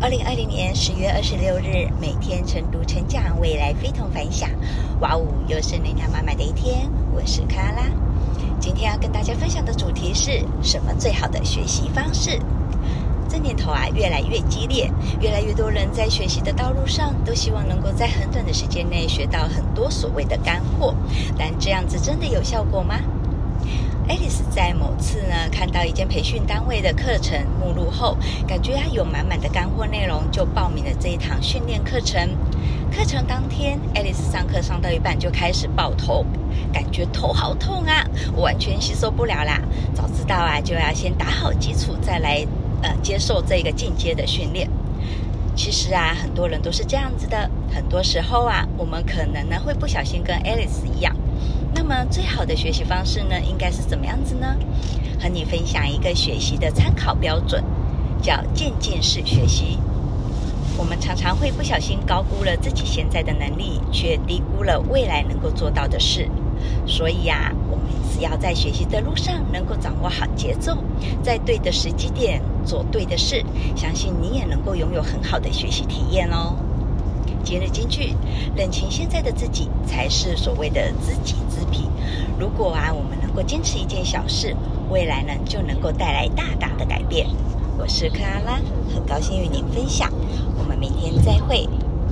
二零二零年十月二十六日，每天晨读成长，未来非同凡响。哇哦，又是能量满满的一天。我是卡拉，今天要跟大家分享的主题是什么最好的学习方式？这年头啊，越来越激烈，越来越多人在学习的道路上，都希望能够在很短的时间内学到很多所谓的干货。但这样子真的有效果吗？爱丽丝在某次到一间培训单位的课程目录后，感觉啊有满满的干货内容，就报名了这一堂训练课程。课程当天，爱丽丝上课上到一半就开始爆头，感觉头好痛啊，完全吸收不了啦。早知道啊，就要先打好基础，再来呃接受这个进阶的训练。其实啊，很多人都是这样子的。很多时候啊，我们可能呢会不小心跟爱丽丝一样。好的学习方式呢，应该是怎么样子呢？和你分享一个学习的参考标准，叫渐进式学习。我们常常会不小心高估了自己现在的能力，却低估了未来能够做到的事。所以呀，我们只要在学习的路上能够掌握好节奏，在对的时机点做对的事，相信你也能够拥有很好的学习体验哦。今日金句：认清现在的自己，才是所谓的知己知彼。如果啊，我们能够坚持一件小事，未来呢就能够带来大大的改变。我是克拉拉，很高兴与您分享。我们明天再会。